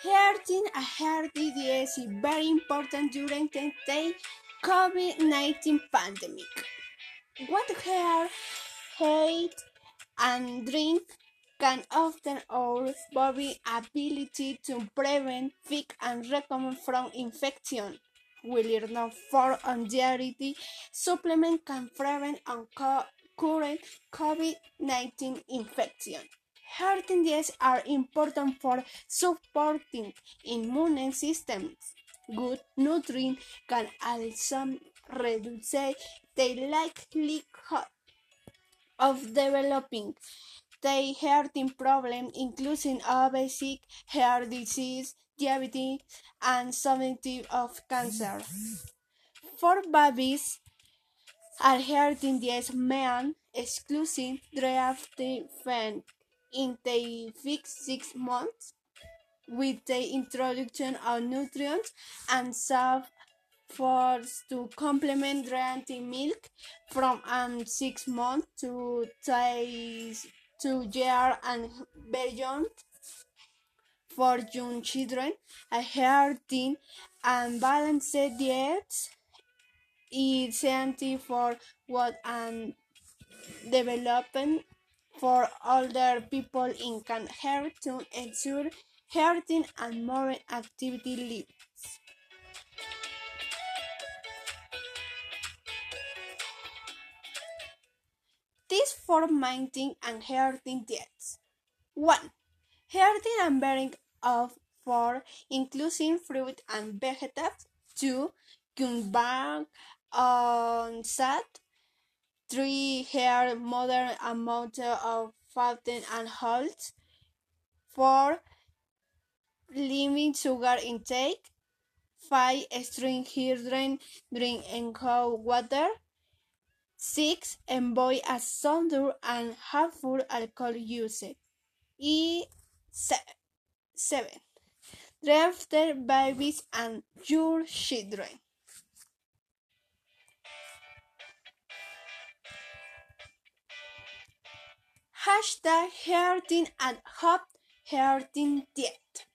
Healthy a healthy diet is very important during the COVID-19 pandemic. What hair, eat, and drink can often our body ability to prevent, fix, and recover from infection. We learn for anxiety supplement can prevent and cure COVID-19 infection. Healthy diets are important for supporting immune systems. Good nutrition can also reduce the likelihood of developing the heart problem, including obesity, heart disease, diabetes, and some type of cancer. For babies, adhering diets may exclusive draft in the first six months with the introduction of nutrients and soft foods to complement drinking milk from um, six months to two years and beyond for young children. A healthy and balanced diet is essential for what and development for older people in can help to ensure healthy and more activity lives. These four main and healthy diets. 1. Healthy and bearing of four, including fruit and vegetables. 2. Combine on sat 3. Hair modern amount of fat and salt. 4. Limit sugar intake. 5. String children drink and cold water. 6. Avoid a soda and harmful alcohol use. E 7. Draft babies and your children. Hashtag Healthy and Hot Healthy Diet.